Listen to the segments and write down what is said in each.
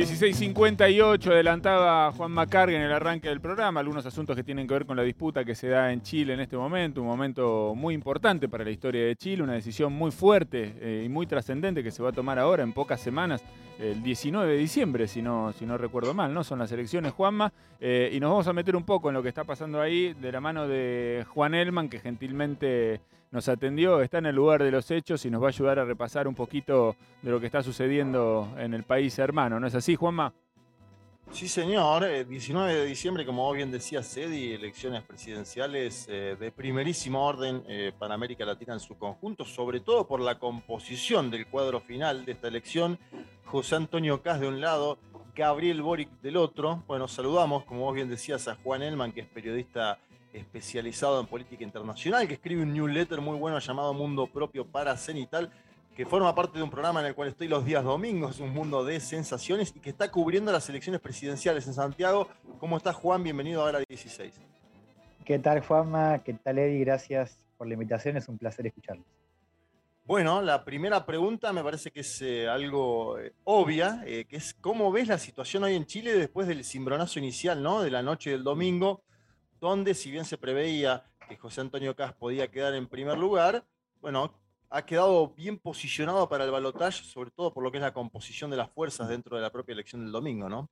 16.58 adelantaba Juan Macarga en el arranque del programa, algunos asuntos que tienen que ver con la disputa que se da en Chile en este momento, un momento muy importante para la historia de Chile, una decisión muy fuerte eh, y muy trascendente que se va a tomar ahora en pocas semanas, el 19 de diciembre, si no, si no recuerdo mal, ¿no? Son las elecciones, Juanma, eh, y nos vamos a meter un poco en lo que está pasando ahí de la mano de Juan Elman, que gentilmente nos atendió, está en el lugar de los hechos y nos va a ayudar a repasar un poquito de lo que está sucediendo en el país hermano. ¿No es así, Juanma? Sí, señor. 19 eh, de diciembre, como vos bien decías, Cedi, elecciones presidenciales eh, de primerísimo orden eh, para América Latina en su conjunto, sobre todo por la composición del cuadro final de esta elección. José Antonio Cas de un lado, Gabriel Boric del otro. Bueno, saludamos, como vos bien decías, a Juan Elman, que es periodista especializado en política internacional, que escribe un newsletter muy bueno llamado Mundo Propio para Cenital, que forma parte de un programa en el cual estoy los días domingos, un mundo de sensaciones, y que está cubriendo las elecciones presidenciales en Santiago. ¿Cómo estás, Juan? Bienvenido a la 16. ¿Qué tal, Juanma? ¿Qué tal, Eddie? Gracias por la invitación, es un placer escucharlos. Bueno, la primera pregunta me parece que es eh, algo eh, obvia, eh, que es cómo ves la situación hoy en Chile después del cimbronazo inicial, ¿no? De la noche del domingo, donde si bien se preveía que José Antonio Cas podía quedar en primer lugar, bueno, ha quedado bien posicionado para el balotaje, sobre todo por lo que es la composición de las fuerzas dentro de la propia elección del domingo, ¿no?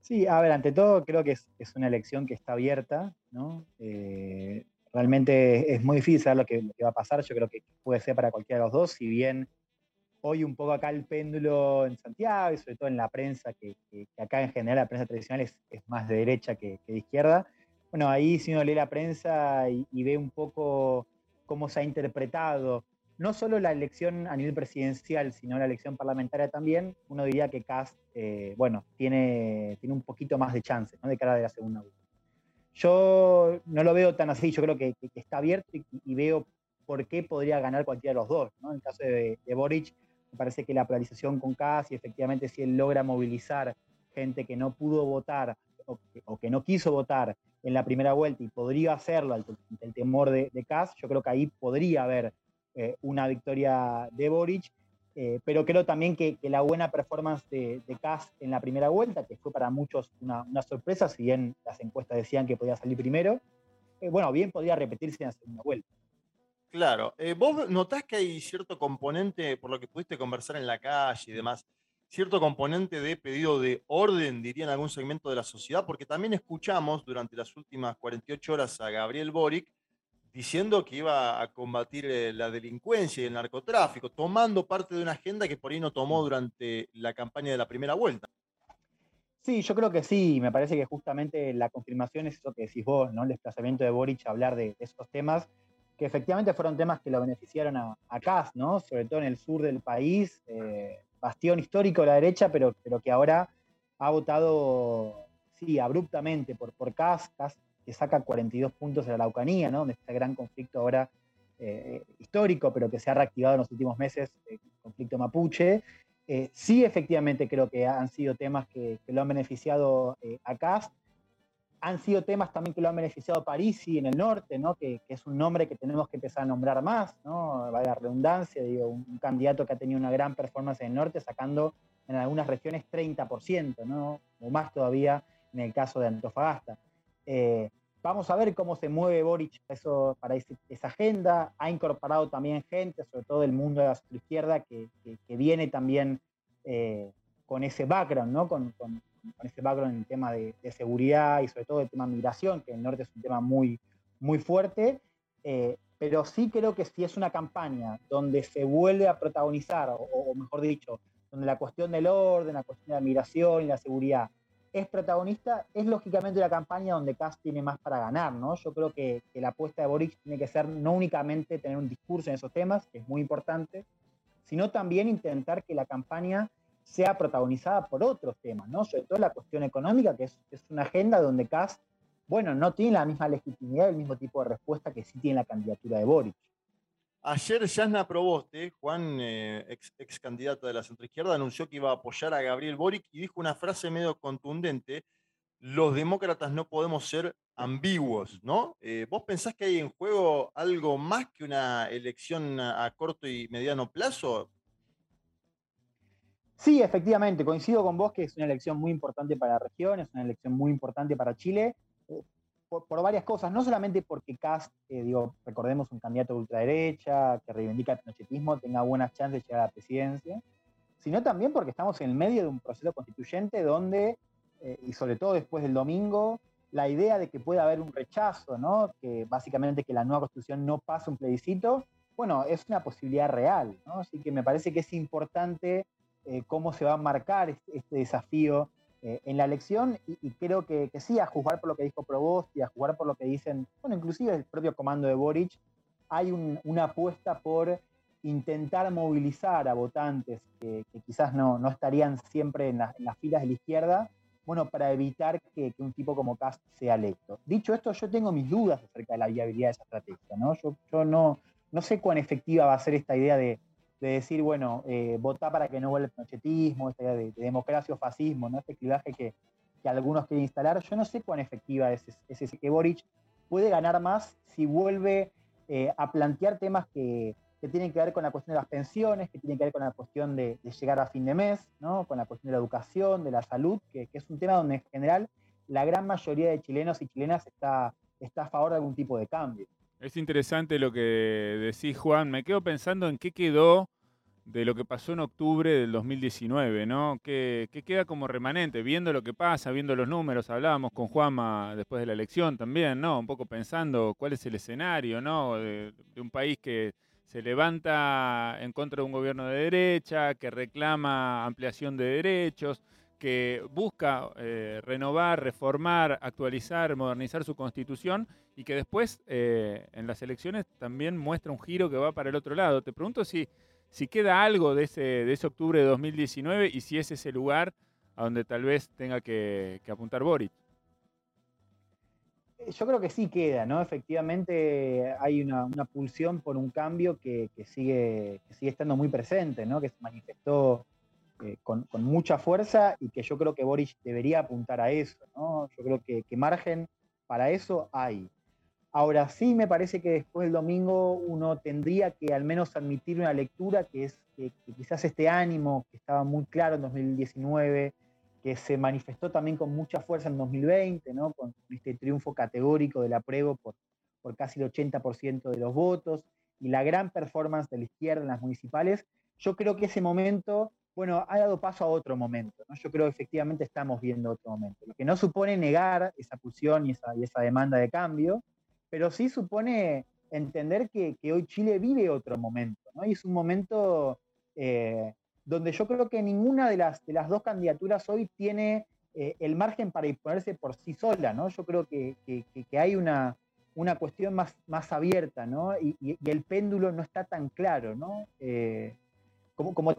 Sí, a ver, ante todo creo que es, una elección que está abierta, ¿no? Eh, realmente es muy difícil saber lo que, va a pasar, yo creo que puede ser para cualquiera de los dos, si bien hoy un poco acá el péndulo en Santiago y sobre todo en la prensa, que, acá en general la prensa tradicional es, más de derecha que de izquierda, bueno, ahí si uno lee la prensa y, ve un poco cómo se ha interpretado no solo la elección a nivel presidencial, sino la elección parlamentaria también, uno diría que Cast, eh, bueno, tiene, tiene un poquito más de chance, ¿no? De cara de la segunda vuelta. Yo no lo veo tan así, yo creo que, está abierto y, veo por qué podría ganar cualquiera de los dos, ¿no? En el caso de, Boric, me parece que la polarización con Cast y efectivamente si él logra movilizar gente que no pudo votar o que no quiso votar en la primera vuelta y podría hacerlo ante el temor de, de Kass, yo creo que ahí podría haber eh, una victoria de Boric, eh, pero creo también que, la buena performance de, de Kass en la primera vuelta, que fue para muchos una, sorpresa, si bien las encuestas decían que podía salir primero, eh, bueno, bien podría repetirse en la segunda vuelta. Claro, vos notás que hay cierto componente, por lo que pudiste conversar en la calle y demás, cierto componente de pedido de orden, diría en algún segmento de la sociedad, porque también escuchamos durante las últimas 48 horas a Gabriel Boric diciendo que iba a combatir eh, la delincuencia y el narcotráfico, tomando parte de una agenda que por ahí no tomó durante la campaña de la primera vuelta. Sí, yo creo que sí, me parece que justamente la confirmación es eso que decís vos, ¿no? El desplazamiento de Boric a hablar de, esos temas, que efectivamente fueron temas que lo beneficiaron a, a ¿no? Sobre todo en el sur del país, eh, bastión histórico de la derecha, pero, pero que ahora ha votado, sí, abruptamente por, por Kass, que saca 42 puntos en la Araucanía, ¿no? donde está el gran conflicto ahora eh, histórico, pero que se ha reactivado en los últimos meses, el conflicto mapuche. Eh, sí, efectivamente, creo que han sido temas que, lo han beneficiado eh, a Kass han sido temas también que lo han beneficiado Parisi en el norte, ¿no? que, es un nombre que tenemos que empezar a nombrar más, ¿no? la redundancia, digo, un, candidato que ha tenido una gran performance en el norte, sacando en algunas regiones 30%, ¿no? o más todavía en el caso de Antofagasta. Eh, vamos a ver cómo se mueve Boric eso, para esa agenda. Ha incorporado también gente, sobre todo del mundo de la izquierda, que, que, viene también eh, con ese background, ¿no? con, con ese background en el tema de, seguridad y sobre todo el tema de migración, que en el norte es un tema muy, muy fuerte. Eh, pero sí creo que si es una campaña donde se vuelve a protagonizar, o, mejor dicho, donde la cuestión del orden, la cuestión de la migración y la seguridad es protagonista, es lógicamente la campaña donde Kass tiene más para ganar, ¿no? Yo creo que, la apuesta de Boric tiene que ser no únicamente tener un discurso en esos temas, que es muy importante, sino también intentar que la campaña sea protagonizada por otros temas, ¿no? Sobre todo la cuestión económica, que es, una agenda donde Kass, bueno, no tiene la misma legitimidad, el mismo tipo de respuesta que sí tiene la candidatura de Boric. Ayer Jasna Proboste, Juan, eh, ex, ex, candidato de la centroizquierda, anunció que iba a apoyar a Gabriel Boric y dijo una frase medio contundente, los demócratas no podemos ser ambiguos, ¿no? Eh, ¿Vos pensás que hay en juego algo más que una elección a corto y mediano plazo? Sí, efectivamente, coincido con vos que es una elección muy importante para la región, es una elección muy importante para Chile, eh, por, varias cosas, no solamente porque Cast, eh, digo, recordemos un candidato de ultraderecha que reivindica el pinochetismo, tenga buenas chances de llegar a la presidencia, sino también porque estamos en el medio de un proceso constituyente donde, eh, y sobre todo después del domingo, la idea de que pueda haber un rechazo, ¿no? que básicamente que la nueva constitución no pase un plebiscito, bueno, es una posibilidad real, ¿no? así que me parece que es importante eh, cómo se va a marcar este, este desafío eh, en la elección y, creo que, sí, a juzgar por lo que dijo Provost y a jugar por lo que dicen, bueno, inclusive el propio comando de Boric, hay una apuesta por intentar movilizar a votantes que, quizás no, no, estarían siempre en, las filas de la izquierda, bueno, para evitar que, un tipo como Cast sea electo. Dicho esto, yo tengo mis dudas acerca de la viabilidad de esa estrategia, ¿no? Yo, yo no, no sé cuán efectiva va a ser esta idea de de decir, bueno, eh, para que no vuelva el pinochetismo, esta idea de, democracia o fascismo, ¿no? este clivaje que, algunos quieren instalar. Yo no sé cuán efectiva es, ese que Boric puede ganar más si vuelve eh, a plantear temas que, tienen que ver con la cuestión de las pensiones, que tienen que ver con la cuestión de, llegar a fin de mes, ¿no? con la cuestión de la educación, de la salud, que, es un tema donde en general la gran mayoría de chilenos y chilenas está, está a favor de algún tipo de cambio. Es interesante lo que decís, Juan. Me quedo pensando en qué quedó de lo que pasó en octubre del 2019, ¿no? ¿Qué, queda como remanente? Viendo lo que pasa, viendo los números, hablábamos con Juanma después de la elección también, ¿no? Un poco pensando cuál es el escenario, ¿no? De, de un país que se levanta en contra de un gobierno de derecha, que reclama ampliación de derechos, que busca eh, renovar, reformar, actualizar, modernizar su constitución y que después eh, en las elecciones también muestra un giro que va para el otro lado. Te pregunto si, si queda algo de ese, de ese octubre de 2019 y si es ese lugar a donde tal vez tenga que, apuntar Boric. Eh, yo creo que sí queda, ¿no? Efectivamente hay una, pulsión por un cambio que, sigue, que sigue estando muy presente, ¿no? Que se manifestó eh, con, mucha fuerza y que yo creo que Boris debería apuntar a eso. Yo creo que, margen para eso hay. Ahora sí me parece que después del domingo uno tendría que al menos admitir una lectura que es que, quizás este ánimo que estaba muy claro en 2019, que se manifestó también con mucha fuerza en 2020, ¿no? con este triunfo categórico del apruebo por, por casi el 80% de los votos y la gran performance de la izquierda en las municipales, yo creo que ese momento bueno, ha dado paso a otro momento. Yo creo que efectivamente estamos viendo otro momento. Lo que no supone negar esa pulsión y esa, demanda de cambio, pero sí supone entender que, hoy Chile vive otro momento. Y es un momento eh, donde yo creo que ninguna de las, dos candidaturas hoy tiene eh, el margen para imponerse por sí sola. ¿no? Yo creo que, hay una, cuestión más, más abierta ¿no? y, el péndulo no está tan claro. ¿no? Eh, como,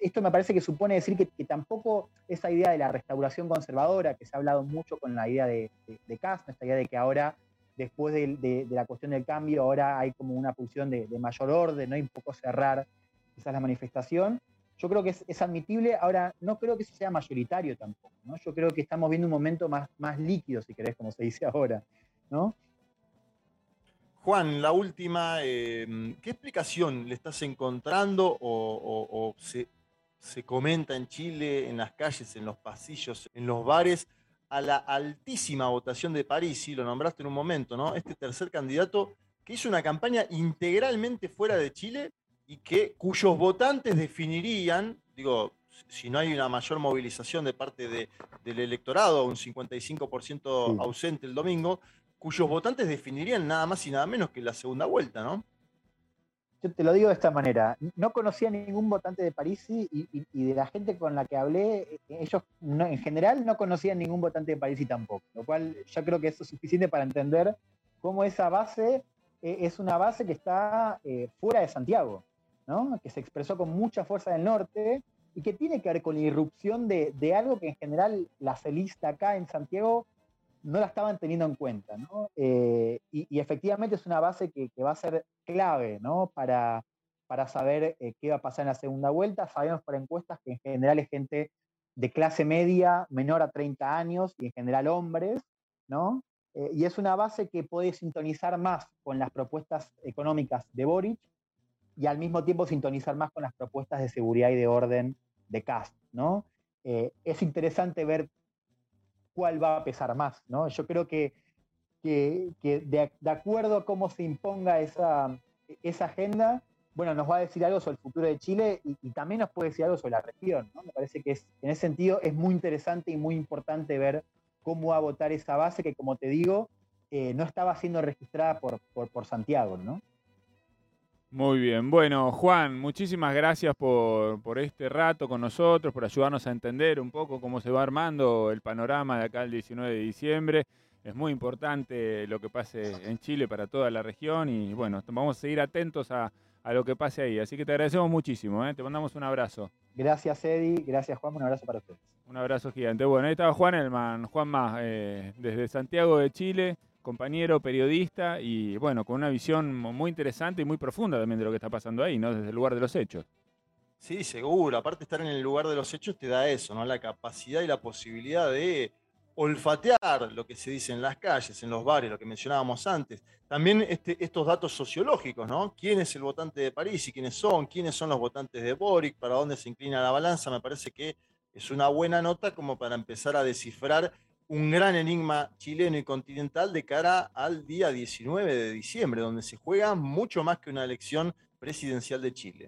esto me parece que supone decir que, tampoco esa idea de la restauración conservadora, que se ha hablado mucho con la idea de, de, esta idea de que ahora, después de, la cuestión del cambio, ahora hay como una pulsión de, mayor orden, ¿no? y un poco cerrar quizás la manifestación. Yo creo que es, admitible, ahora no creo que eso sea mayoritario tampoco, ¿no? Yo creo que estamos viendo un momento más, más líquido, si querés, como se dice ahora, ¿no? Juan, la última, em, ¿qué explicación le estás encontrando o, se, comenta en Chile, en las calles, en los pasillos, en los bares, a la altísima votación de París? Y lo nombraste en un momento, ¿no? Este tercer candidato que hizo una campaña integralmente fuera de Chile y que cuyos votantes definirían, digo, si no hay una mayor movilización de parte del electorado, un 55% ausente el domingo, cuyos votantes definirían nada más y nada menos que la segunda vuelta, ¿no? Yo te lo digo de esta manera, no conocía ningún votante de París y, de la gente con la que hablé, ellos en general no conocían ningún votante de París tampoco, lo cual ya creo que eso es suficiente para entender cómo esa base eh, es una base que está eh, fuera de Santiago, ¿no? que se expresó con mucha fuerza del norte y que tiene que ver con la irrupción de, de algo que en general la celista acá en Santiago no la estaban teniendo en cuenta. ¿no? Eh, y, efectivamente es una base que, va a ser clave ¿no? para, para saber eh, qué va a pasar en la segunda vuelta. Sabemos por encuestas que en general es gente de clase media, menor a 30 años y en general hombres, ¿no? Eh, y es una base que puede sintonizar más con las propuestas económicas de Boric y al mismo tiempo sintonizar más con las propuestas de seguridad y de orden de Cast, ¿no? Es interesante ver cuál va a pesar más, ¿no? Yo creo que, que, de, acuerdo a cómo se imponga esa, esa agenda, bueno, nos va a decir algo sobre el futuro de Chile y, también nos puede decir algo sobre la región. Me parece que en ese sentido es muy interesante y muy importante ver cómo va a votar esa base que, como te digo, eh, no estaba siendo registrada por, por, por Santiago, ¿no? Muy bien. Bueno, Juan, muchísimas gracias por, este rato con nosotros, por ayudarnos a entender un poco cómo se va armando el panorama de acá el 19 de diciembre. Es muy importante lo que pase en Chile para toda la región y bueno, vamos a seguir atentos a, lo que pase ahí. Así que te agradecemos muchísimo, ¿eh? te mandamos un abrazo. Gracias, Eddie. Gracias, Juan. Un abrazo para ustedes. Un abrazo gigante. Bueno, ahí estaba Juan Elman, Juan Más, eh, desde Santiago de Chile compañero periodista y bueno, con una visión muy interesante y muy profunda también de lo que está pasando ahí, ¿no? Desde el lugar de los hechos. Sí, seguro. Aparte estar en el lugar de los hechos te da eso, ¿no? La capacidad y la posibilidad de olfatear lo que se dice en las calles, en los bares, lo que mencionábamos antes. También este, estos datos sociológicos, ¿no? ¿Quién es el votante de París y quiénes son? ¿Quiénes son los votantes de Boric? ¿Para dónde se inclina la balanza? Me parece que es una buena nota como para empezar a descifrar un gran enigma chileno y continental de cara al día 19 de diciembre, donde se juega mucho más que una elección presidencial de Chile.